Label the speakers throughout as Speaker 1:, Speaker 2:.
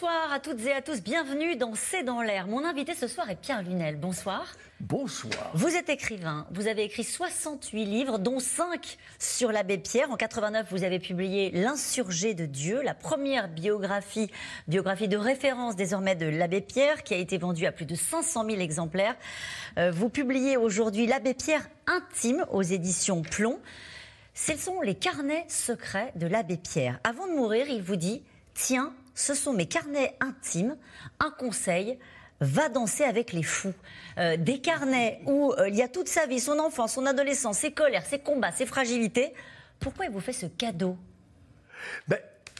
Speaker 1: Bonsoir à toutes et à tous, bienvenue dans C'est dans l'air. Mon invité ce soir est Pierre Lunel. Bonsoir.
Speaker 2: Bonsoir.
Speaker 1: Vous êtes écrivain, vous avez écrit 68 livres, dont 5 sur l'abbé Pierre. En 89, vous avez publié L'insurgé de Dieu, la première biographie, biographie de référence désormais de l'abbé Pierre, qui a été vendue à plus de 500 000 exemplaires. Euh, vous publiez aujourd'hui L'abbé Pierre intime aux éditions Plomb. Ce sont les carnets secrets de l'abbé Pierre. Avant de mourir, il vous dit Tiens, ce sont mes carnets intimes, un conseil va danser avec les fous. Euh, des carnets où euh, il y a toute sa vie, son enfance, son adolescence, ses colères, ses combats, ses fragilités. Pourquoi il vous fait ce cadeau?
Speaker 2: Ben,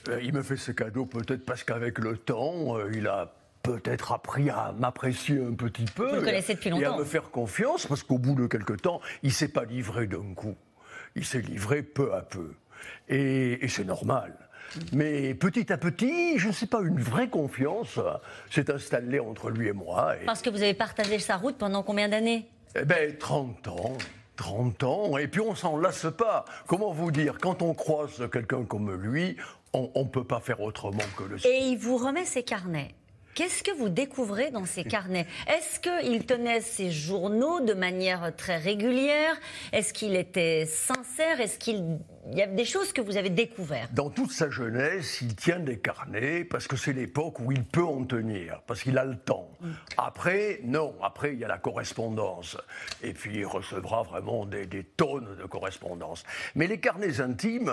Speaker 2: euh, Il me fait ce cadeau peut-être parce qu'avec le temps, il a peut-être appris à m'apprécier un petit peu.
Speaker 1: Vous le connaissez depuis longtemps.
Speaker 2: Et à me faire confiance parce qu'au bout de quelque temps, il ne s'est pas livré d'un coup. Il s'est livré peu à peu. et c'est normal. Mais petit à petit, je ne sais pas, une vraie confiance s'est installée entre lui et moi.
Speaker 1: Parce que vous avez partagé sa route pendant combien d'années?
Speaker 2: Eh bien, 30 ans. 30 ans, et puis on s'en lasse pas. Comment vous dire, quand on croise quelqu'un comme lui, on ne peut pas faire autrement que le
Speaker 1: Et il vous remet ses carnets. Qu'est-ce que vous découvrez dans ces carnets? Est-ce qu'il tenait ses journaux de manière très régulière? Est-ce qu'il était sincère? Est-ce qu'il y a des choses que vous avez découvertes
Speaker 2: Dans toute sa jeunesse, il tient des carnets parce que c'est l'époque où il peut en tenir, parce qu'il a le temps. Mm. Après, non, après il y a la correspondance. Et puis il recevra vraiment des, des tonnes de correspondance. Mais les carnets intimes,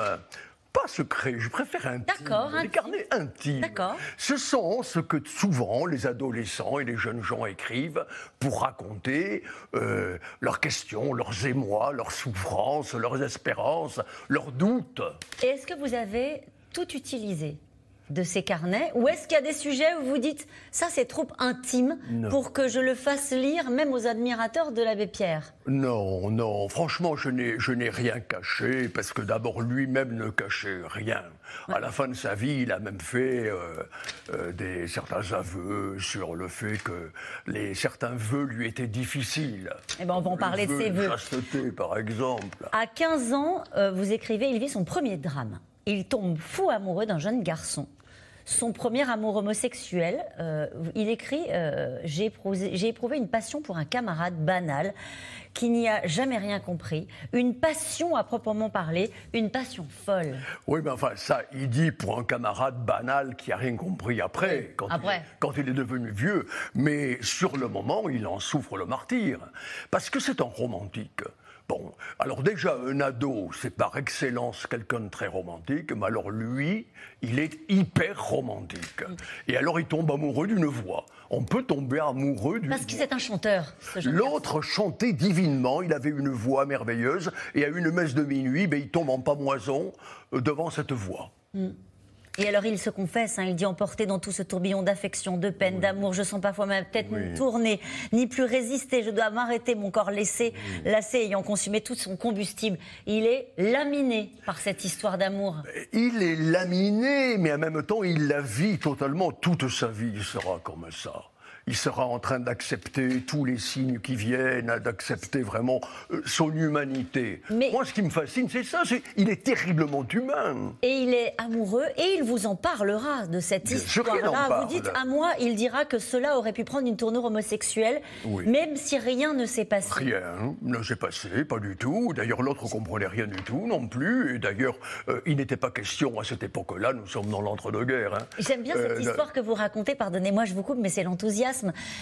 Speaker 2: pas secret, je préfère intime.
Speaker 1: D'accord.
Speaker 2: Les carnets intimes.
Speaker 1: D'accord.
Speaker 2: Ce sont ce que souvent les adolescents et les jeunes gens écrivent pour raconter euh, leurs questions, leurs émois, leurs souffrances, leurs espérances, leurs doutes.
Speaker 1: Et est-ce que vous avez tout utilisé? De ces carnets Ou est-ce qu'il y a des sujets où vous dites ça c'est trop intime pour que je le fasse lire même aux admirateurs de l'abbé Pierre?
Speaker 2: Non, non, franchement je n'ai rien caché parce que d'abord lui-même ne cachait rien. À la fin de sa vie, il a même fait euh, euh, des, certains aveux sur le fait que les, certains vœux lui étaient difficiles.
Speaker 1: Eh ben on va en parler de ces vœux.
Speaker 2: Chasteté, par exemple.
Speaker 1: À 15 ans, euh, vous écrivez, il vit son premier drame il tombe fou amoureux d'un jeune garçon. Son premier amour homosexuel, euh, il écrit euh, J'ai éprouvé, une passion pour un camarade banal qui n'y a jamais rien compris, une passion à proprement parler, une passion folle.
Speaker 2: Oui, mais enfin, ça, il dit pour un camarade banal qui a rien compris après, quand,
Speaker 1: après.
Speaker 2: Il, quand il est devenu vieux. Mais sur le moment, il en souffre le martyr. Parce que c'est un romantique. Bon, alors déjà, un ado, c'est par excellence quelqu'un de très romantique, mais alors lui, il est hyper romantique. Et alors il tombe amoureux d'une voix. On peut tomber amoureux d'une
Speaker 1: Parce que c'est un chanteur.
Speaker 2: L'autre chantait divinement, il avait une voix merveilleuse, et à une messe de minuit, ben, il tombe en pamoison euh, devant cette voix.
Speaker 1: Mm. Et alors il se confesse, hein, il dit emporté dans tout ce tourbillon d'affection, de peine, d'amour, je sens parfois ma tête tourner, ni plus résister, je dois m'arrêter, mon corps laissé, lassé, ayant consumé tout son combustible. Il est laminé par cette histoire d'amour.
Speaker 2: Il est laminé, mais en même temps il la vit totalement, toute sa vie. Il sera comme ça il sera en train d'accepter tous les signes qui viennent, d'accepter vraiment euh, son humanité. Moi, ce qui me fascine, c'est ça, c'est il est terriblement humain.
Speaker 1: Et il est amoureux, et il vous en parlera de cette histoire-là. Vous dites à moi, il dira que cela aurait pu prendre une tournure homosexuelle, même si rien ne s'est passé.
Speaker 2: Rien ne s'est passé, pas du tout. D'ailleurs, l'autre comprenait rien du tout non plus. Et d'ailleurs, euh, il n'était pas question à cette époque-là, nous sommes dans l'entre-deux-guerres. Hein.
Speaker 1: J'aime bien cette euh, histoire que vous racontez, pardonnez-moi, je vous coupe, mais c'est l'enthousiasme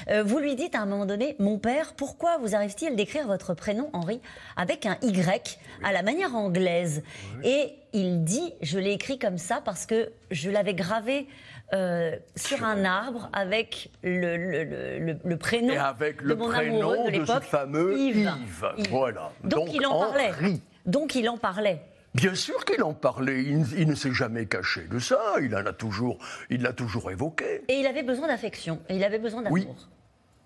Speaker 1: euh, vous lui dites à un moment donné, mon père, pourquoi vous arrive-t-il d'écrire votre prénom Henri? Avec un Y à la manière anglaise Et il dit, je l'ai écrit comme ça parce que je l'avais gravé euh, sur un arbre avec le, prénom
Speaker 2: avec le
Speaker 1: de mon
Speaker 2: prénom
Speaker 1: amoureux de l'époque,
Speaker 2: fameux Yves. Voilà.
Speaker 1: Donc, il en parlait. Donc il en parlait.
Speaker 2: Bien sûr qu'il en parlait. Il, ne s'est jamais caché de ça. Il en a toujours, il l'a toujours évoqué.
Speaker 1: Et il avait besoin d'affection. Et il avait besoin d'amour.
Speaker 2: Oui.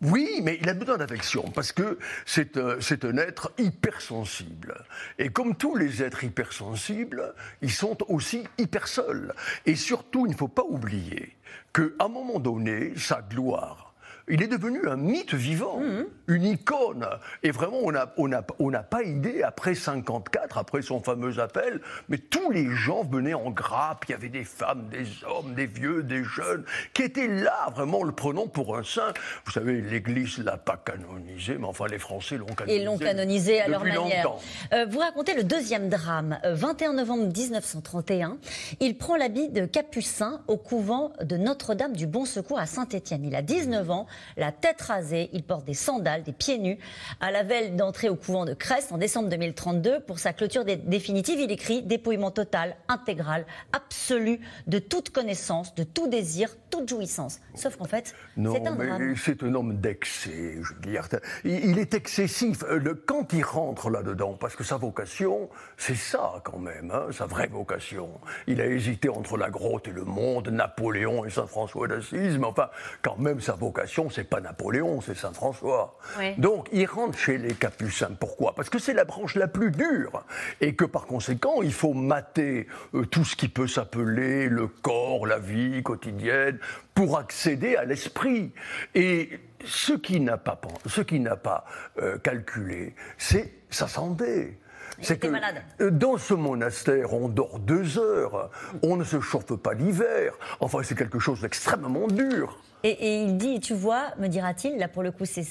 Speaker 2: Oui, mais il a besoin d'affection parce que c'est un, un, être hypersensible. Et comme tous les êtres hypersensibles, ils sont aussi hyper seuls. Et surtout, il ne faut pas oublier qu'à un moment donné, sa gloire, il est devenu un mythe vivant, mhm. une icône. Et vraiment, on n'a on on pas idée, après 54, après son fameux appel, mais tous les gens venaient en grappe. Il y avait des femmes, des hommes, des vieux, des jeunes, qui étaient là, vraiment, le prenant pour un saint. Vous savez, l'Église ne l'a pas canonisé, mais enfin, les Français l'ont canonisé.
Speaker 1: Et l'ont canonisé à leur manière. Euh, vous racontez le deuxième drame. 21 euh, novembre 1931, il prend l'habit de capucin au couvent de Notre-Dame du Bon Secours à Saint-Étienne. Il a 19 ans la tête rasée. Il porte des sandales, des pieds nus. À la veille d'entrer au couvent de Crest en décembre 2032, pour sa clôture définitive, il écrit dépouillement total, intégral, absolu de toute connaissance, de tout désir, toute jouissance. Sauf qu'en fait, c'est un drame.
Speaker 2: C'est un homme d'excès, je veux dire. Il est excessif. Euh, quand il rentre là-dedans, parce que sa vocation, c'est ça quand même, hein, sa vraie vocation. Il a hésité entre la grotte et le monde, Napoléon et Saint François d'Assise, mais enfin, quand même, sa vocation, c'est pas Napoléon, c'est Saint François. Donc il rentre chez les Capucins. Pourquoi? Parce que c'est la branche la plus dure et que par conséquent il faut mater euh, tout ce qui peut s'appeler le corps, la vie quotidienne pour accéder à l'esprit. Et ce qui n'a pas, ce qui n'a pas euh, calculé, c'est sa santé.
Speaker 1: C'est que malade.
Speaker 2: Euh, dans ce monastère, on dort deux heures, on ne se chauffe pas l'hiver. Enfin, c'est quelque chose d'extrêmement dur.
Speaker 1: Et, il dit, tu vois, me dira-t-il, là pour le coup c'est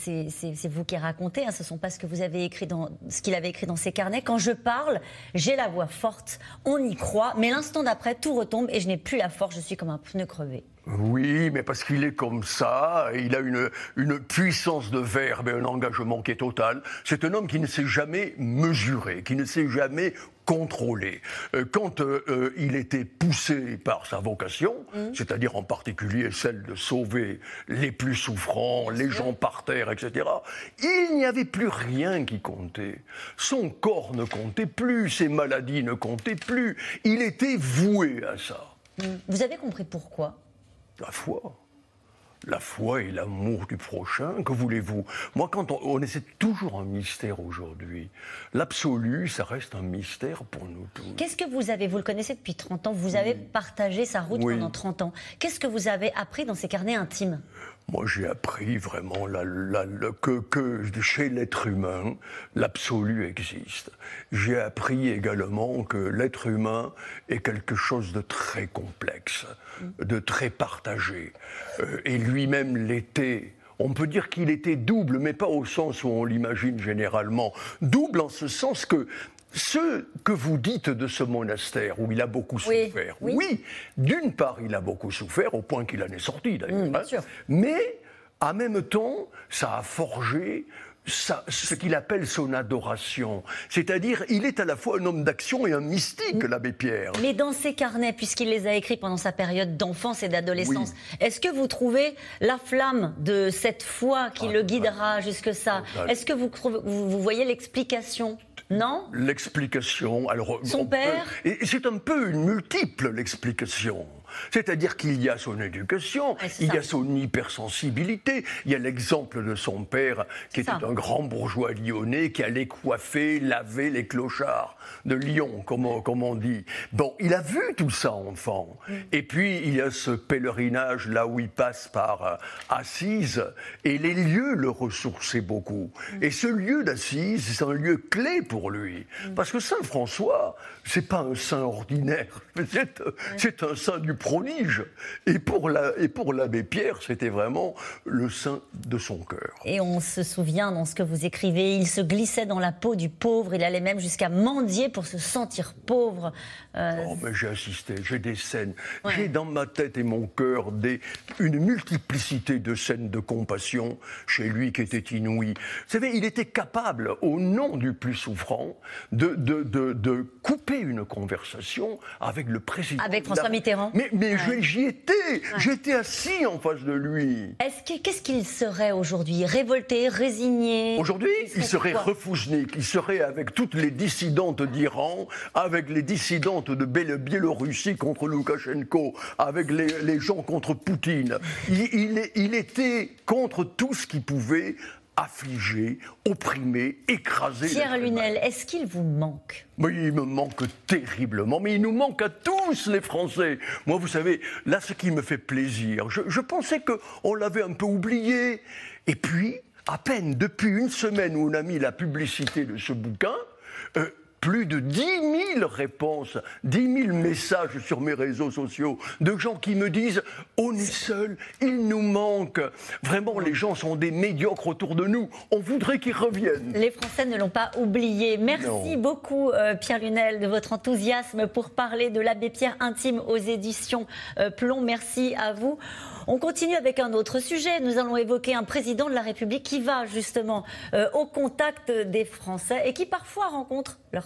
Speaker 1: vous qui racontez, hein, ce ne sont pas ce qu'il avait écrit dans ses carnets. Quand je parle, j'ai la voix forte, on y croit, mais l'instant d'après tout retombe et je n'ai plus la force, je suis comme un pneu crevé.
Speaker 2: Oui, mais parce qu'il est comme ça, il a une, une puissance de verbe et un engagement qui est total. C'est un homme qui ne s'est jamais mesuré, qui ne s'est jamais contrôlé. Euh, quand euh, euh, il était poussé par sa vocation, mmh. c'est-à-dire en particulier celle de sauver les plus souffrants, les gens par terre, etc., il n'y avait plus rien qui comptait. Son corps ne comptait plus, ses maladies ne comptaient plus. Il était voué à ça.
Speaker 1: Mmh. Vous avez compris pourquoi?
Speaker 2: La foi. La foi et l'amour du prochain, que voulez-vous? Moi, quand on, essaie toujours un mystère aujourd'hui, l'absolu, ça reste un mystère pour nous tous.
Speaker 1: Qu'est-ce que vous avez, vous le connaissez depuis 30 ans, vous avez partagé sa route pendant 30 ans. Qu'est-ce que vous avez appris dans ces carnets intimes?
Speaker 2: Moi, j'ai appris vraiment que, que, chez l'être humain, l'absolu existe. J'ai appris également que l'être humain est quelque chose de très complexe, de très partagé. Euh, et lui-même l'était. On peut dire qu'il était double, mais pas au sens où on l'imagine généralement. Double en ce sens que ce que vous dites de ce monastère où il a beaucoup souffert, oui, d'une part, il a beaucoup souffert au point qu'il en est sorti d'ailleurs, mmh, hein. mais en même temps, ça a forgé ce qu'il appelle son adoration. C'est-à-dire, il est à la fois un homme d'action et un mystique, mmh. l'abbé Pierre.
Speaker 1: Mais dans ses carnets, puisqu'il les a écrits pendant sa période d'enfance et d'adolescence, est-ce que vous trouvez la flamme de cette foi qui ah, le guidera jusque ça? Est-ce que vous, vous voyez l'explication? Non
Speaker 2: L'explication, alors...
Speaker 1: Son père
Speaker 2: Et c'est un peu une multiple, l'explication. C'est-à-dire qu'il y a son éducation, il y a son hypersensibilité, il y a l'exemple de son père qui était un grand bourgeois lyonnais qui allait coiffer, laver les clochards de Lyon, comme on, dit. Bon, il a vu tout ça enfant. Mm. Et puis il y a ce pèlerinage là où il passe par euh, Assise et les lieux le ressourçaient beaucoup. Mm. Et ce lieu d'Assise, c'est un lieu clé pour lui. Mm. Parce que Saint François, c'est pas un saint ordinaire, c'est un saint du prodige. Et pour l'abbé Pierre, c'était vraiment le saint de son cœur.
Speaker 1: Et on se souvient dans ce que vous écrivez, il se glissait dans la peau du pauvre, il allait même jusqu'à mendier pour se sentir pauvre.
Speaker 2: Euh, oh, mais j'ai assisté, j'ai des scènes. J'ai dans ma tête et mon cœur des, une multiplicité de scènes de compassion chez lui qui étaient inouïes. Vous savez, il était capable, au nom du plus souffrant, de, de, de, de couper une conversation avec le président.
Speaker 1: Avec François Mitterrand
Speaker 2: Mais Mais, mais j'y étais, j'étais assis en face de lui.
Speaker 1: Est-ce qu'est-ce qu'il serait aujourd'hui? Révolté, résigné?
Speaker 2: Aujourd'hui, il serait, il il serait avec toutes les dissidentes d'Iran, avec les dissidentes de Biélorussie contre Loukachenko, avec les, gens contre Poutine. Il, il était contre tout ce qui pouvait affligé, opprimé, écrasé.
Speaker 1: Pierre Lunel, est-ce qu'il vous manque?
Speaker 2: Oui, il me manque terriblement, mais il nous manque à tous les Français. Moi, vous savez, là, ce qui me fait plaisir, je, je pensais qu'on l'avait un peu oublié. Et puis, à peine depuis une semaine où on a mis la publicité de ce bouquin, euh, plus de 10 000 réponses, 10 000 messages sur mes réseaux sociaux de gens qui me disent on est seul, il nous manque. Vraiment, les gens sont des médiocres autour de nous. On voudrait qu'ils reviennent.
Speaker 1: Les Français ne l'ont pas oublié. Merci beaucoup, euh, Pierre Lunel, de votre enthousiasme pour parler de l'abbé Pierre intime aux éditions euh, Plomb. Merci à vous. On continue avec un autre sujet. Nous allons évoquer un président de la République qui va justement euh, au contact des Français et qui parfois rencontre leur